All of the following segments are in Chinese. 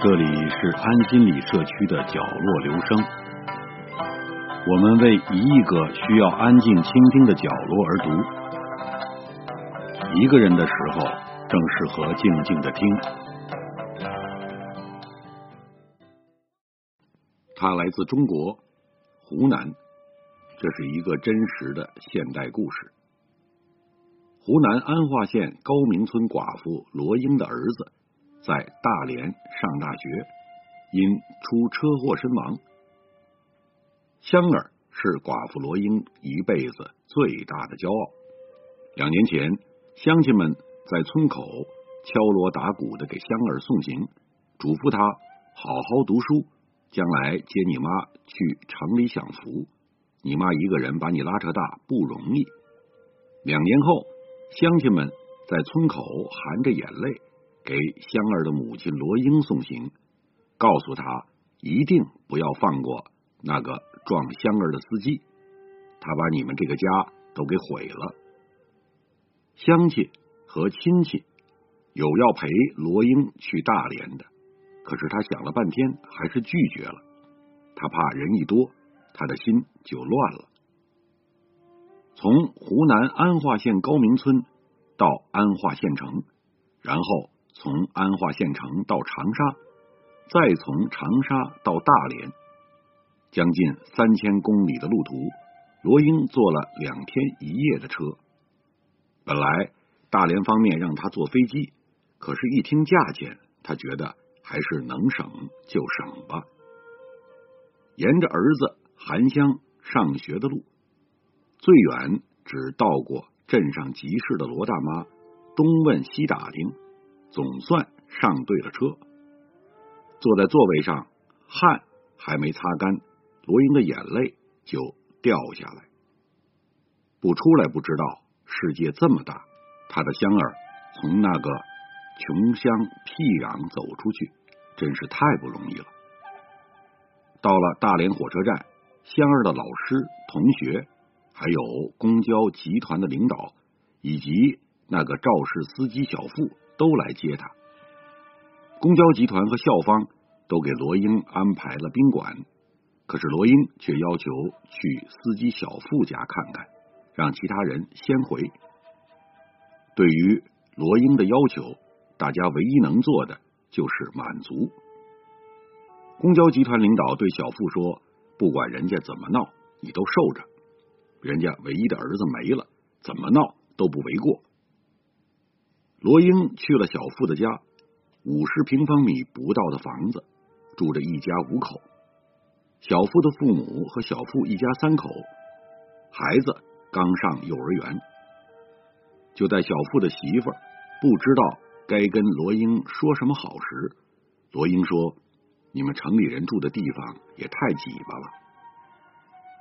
这里是安心理社区的角落留声，我们为一亿个需要安静倾听的角落而读。一个人的时候，正适合静静的听。他来自中国湖南，这是一个真实的现代故事。湖南安化县高明村寡妇罗英的儿子。在大连上大学，因出车祸身亡。香儿是寡妇罗英一辈子最大的骄傲。两年前，乡亲们在村口敲锣打鼓的给香儿送行，嘱咐他好好读书，将来接你妈去城里享福。你妈一个人把你拉扯大不容易。两年后，乡亲们在村口含着眼泪。给香儿的母亲罗英送行，告诉他一定不要放过那个撞香儿的司机，他把你们这个家都给毁了。乡亲和亲戚有要陪罗英去大连的，可是他想了半天还是拒绝了。他怕人一多，他的心就乱了。从湖南安化县高明村到安化县城，然后。从安化县城到长沙，再从长沙到大连，将近三千公里的路途，罗英坐了两天一夜的车。本来大连方面让他坐飞机，可是，一听价钱，他觉得还是能省就省吧。沿着儿子韩香上学的路，最远只到过镇上集市的罗大妈，东问西打听。总算上对了车，坐在座位上，汗还没擦干，罗英的眼泪就掉下来。不出来不知道，世界这么大。他的香儿从那个穷乡僻壤走出去，真是太不容易了。到了大连火车站，香儿的老师、同学，还有公交集团的领导，以及那个肇事司机小付。都来接他。公交集团和校方都给罗英安排了宾馆，可是罗英却要求去司机小付家看看，让其他人先回。对于罗英的要求，大家唯一能做的就是满足。公交集团领导对小付说：“不管人家怎么闹，你都受着。人家唯一的儿子没了，怎么闹都不为过。”罗英去了小付的家，五十平方米不到的房子，住着一家五口。小付的父母和小付一家三口，孩子刚上幼儿园。就在小付的媳妇儿不知道该跟罗英说什么好时，罗英说：“你们城里人住的地方也太挤巴了。”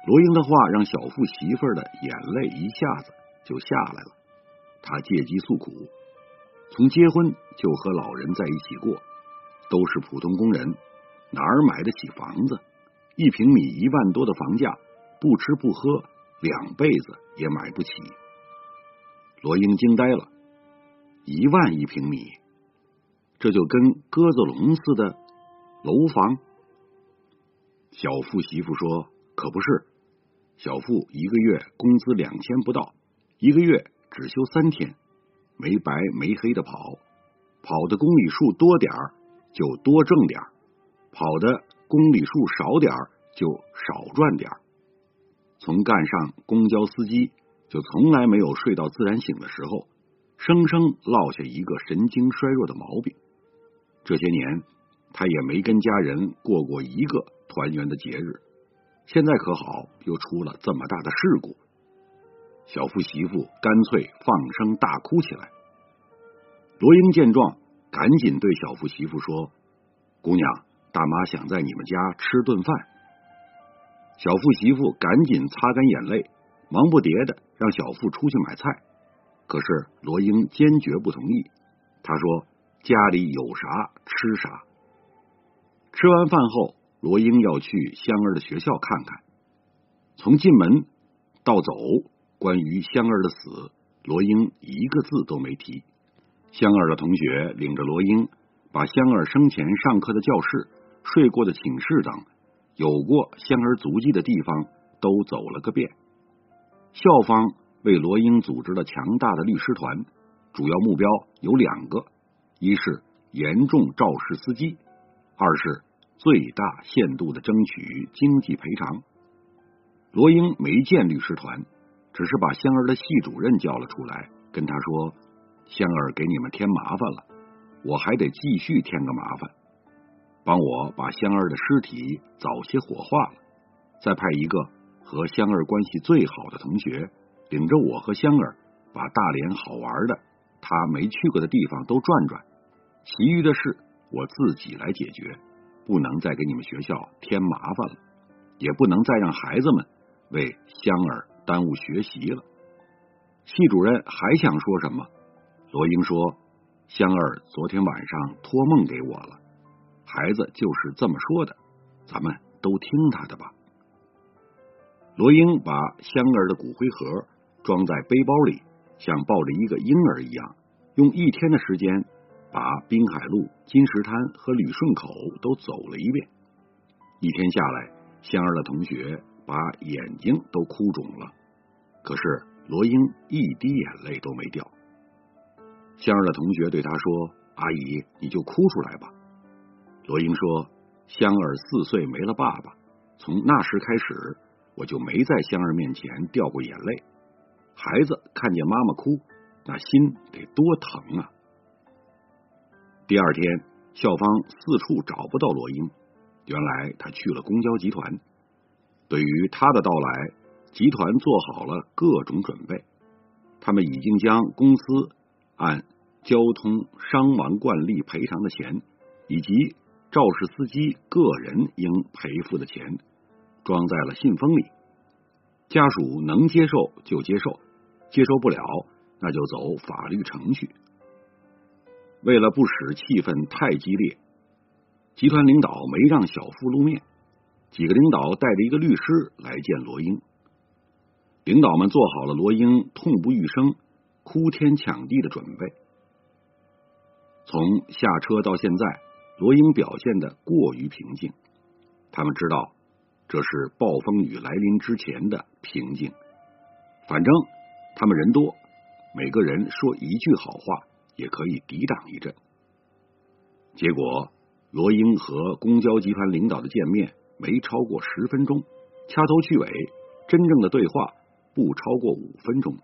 罗英的话让小付媳妇儿的眼泪一下子就下来了，他借机诉苦。从结婚就和老人在一起过，都是普通工人，哪儿买得起房子？一平米一万多的房价，不吃不喝两辈子也买不起。罗英惊呆了，一万一平米，这就跟鸽子笼似的楼房。小付媳妇说：“可不是，小付一个月工资两千不到，一个月只休三天。”没白没黑的跑，跑的公里数多点儿就多挣点儿，跑的公里数少点儿就少赚点儿。从干上公交司机，就从来没有睡到自然醒的时候，生生落下一个神经衰弱的毛病。这些年，他也没跟家人过过一个团圆的节日。现在可好，又出了这么大的事故。小付媳妇干脆放声大哭起来。罗英见状，赶紧对小付媳妇说：“姑娘，大妈想在你们家吃顿饭。”小付媳妇赶紧擦干眼泪，忙不迭的让小付出去买菜。可是罗英坚决不同意，他说：“家里有啥吃啥。”吃完饭后，罗英要去香儿的学校看看。从进门到走。关于香儿的死，罗英一个字都没提。香儿的同学领着罗英把香儿生前上课的教室、睡过的寝室等有过香儿足迹的地方都走了个遍。校方为罗英组织了强大的律师团，主要目标有两个：一是严重肇事司机，二是最大限度的争取经济赔偿。罗英没见律师团，只是把香儿的系主任叫了出来，跟他说：“香儿给你们添麻烦了，我还得继续添个麻烦，帮我把香儿的尸体早些火化了，再派一个和香儿关系最好的同学，领着我和香儿把大连好玩的他没去过的地方都转转，其余的事我自己来解决，不能再给你们学校添麻烦了，也不能再让孩子们。”为香儿耽误学习了，系主任还想说什么？罗英说：“香儿昨天晚上托梦给我了，孩子就是这么说的，咱们都听他的吧。”罗英把香儿的骨灰盒装在背包里，像抱着一个婴儿一样，用一天的时间把滨海路、金石滩和旅顺口都走了一遍。一天下来，香儿的同学。把眼睛都哭肿了，可是罗英一滴眼泪都没掉。香儿的同学对他说：“阿姨，你就哭出来吧。”罗英说：“香儿四岁没了爸爸，从那时开始，我就没在香儿面前掉过眼泪。孩子看见妈妈哭，那心得多疼啊！”第二天，校方四处找不到罗英，原来他去了公交集团。对于他的到来，集团做好了各种准备。他们已经将公司按交通伤亡惯例赔偿的钱，以及肇事司机个人应赔付的钱，装在了信封里。家属能接受就接受，接受不了那就走法律程序。为了不使气氛太激烈，集团领导没让小付露面。几个领导带着一个律师来见罗英，领导们做好了罗英痛不欲生、哭天抢地的准备。从下车到现在，罗英表现的过于平静。他们知道这是暴风雨来临之前的平静。反正他们人多，每个人说一句好话也可以抵挡一阵。结果，罗英和公交集团领导的见面。没超过十分钟，掐头去尾，真正的对话不超过五分钟。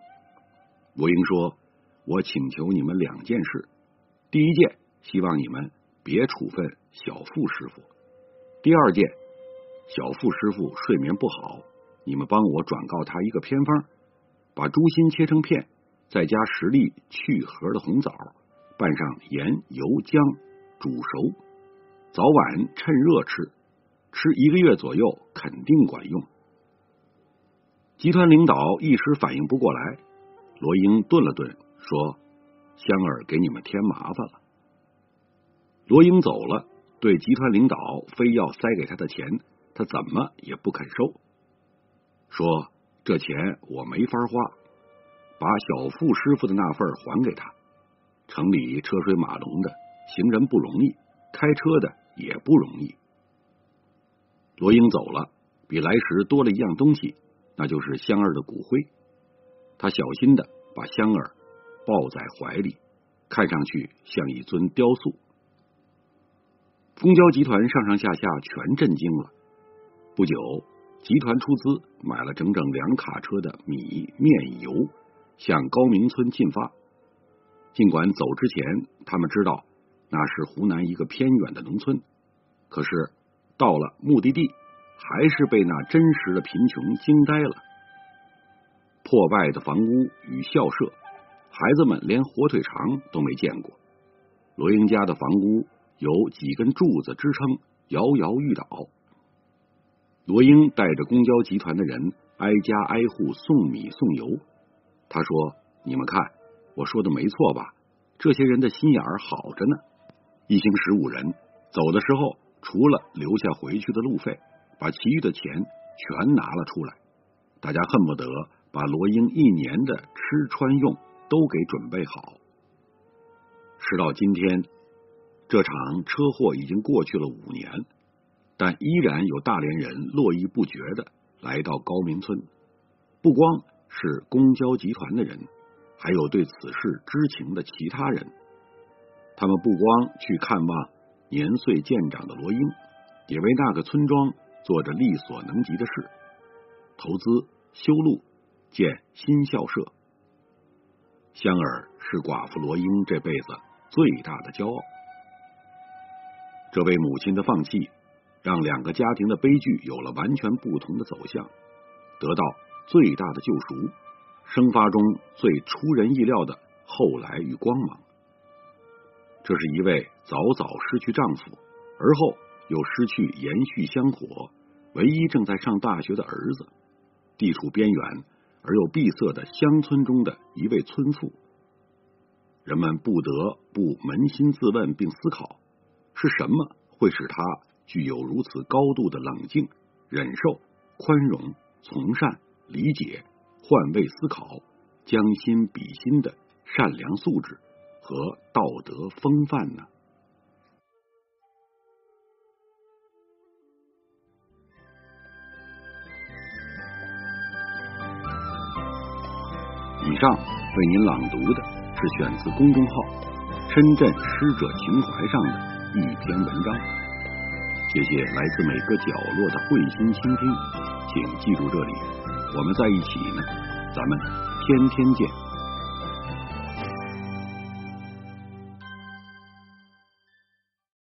罗英说：“我请求你们两件事，第一件，希望你们别处分小付师傅；第二件，小付师傅睡眠不好，你们帮我转告他一个偏方，把猪心切成片，再加十粒去核的红枣，拌上盐、油、姜，煮熟，早晚趁热吃。”吃一个月左右，肯定管用。集团领导一时反应不过来，罗英顿了顿，说：“香儿给你们添麻烦了。”罗英走了，对集团领导非要塞给他的钱，他怎么也不肯收，说：“这钱我没法花，把小付师傅的那份还给他。城里车水马龙的，行人不容易，开车的也不容易。”罗英走了，比来时多了一样东西，那就是香儿的骨灰。他小心的把香儿抱在怀里，看上去像一尊雕塑。公交集团上上下下全震惊了。不久，集团出资买了整整两卡车的米面油，向高明村进发。尽管走之前他们知道那是湖南一个偏远的农村，可是。到了目的地，还是被那真实的贫穷惊呆了。破败的房屋与校舍，孩子们连火腿肠都没见过。罗英家的房屋有几根柱子支撑，摇摇欲倒。罗英带着公交集团的人挨家挨户送米送油。他说：“你们看，我说的没错吧？这些人的心眼儿好着呢。一行十五人走的时候。”除了留下回去的路费，把其余的钱全拿了出来。大家恨不得把罗英一年的吃穿用都给准备好。事到今天，这场车祸已经过去了五年，但依然有大连人络绎不绝的来到高明村。不光是公交集团的人，还有对此事知情的其他人。他们不光去看望年岁渐长的罗英，也为那个村庄做着力所能及的事，投资修路、建新校舍。香儿是寡妇罗英这辈子最大的骄傲。这位母亲的放弃，让两个家庭的悲剧有了完全不同的走向，得到最大的救赎，生发中最出人意料的后来与光芒。这是一位早早失去丈夫，而后又失去延续香火，唯一正在上大学的儿子，地处边缘而又闭塞的乡村中的一位村妇。人们不得不扪心自问并思考。是什么会使他具有如此高度的冷静、忍受、宽容、从善、理解、换位思考、将心比心的善良素质和道德风范呢？以上为您朗读的是选自公众号“深圳师者情怀”上的。一篇文章，谢谢来自每个角落的慧心倾听，请记住这里，我们在一起呢，咱们天天见。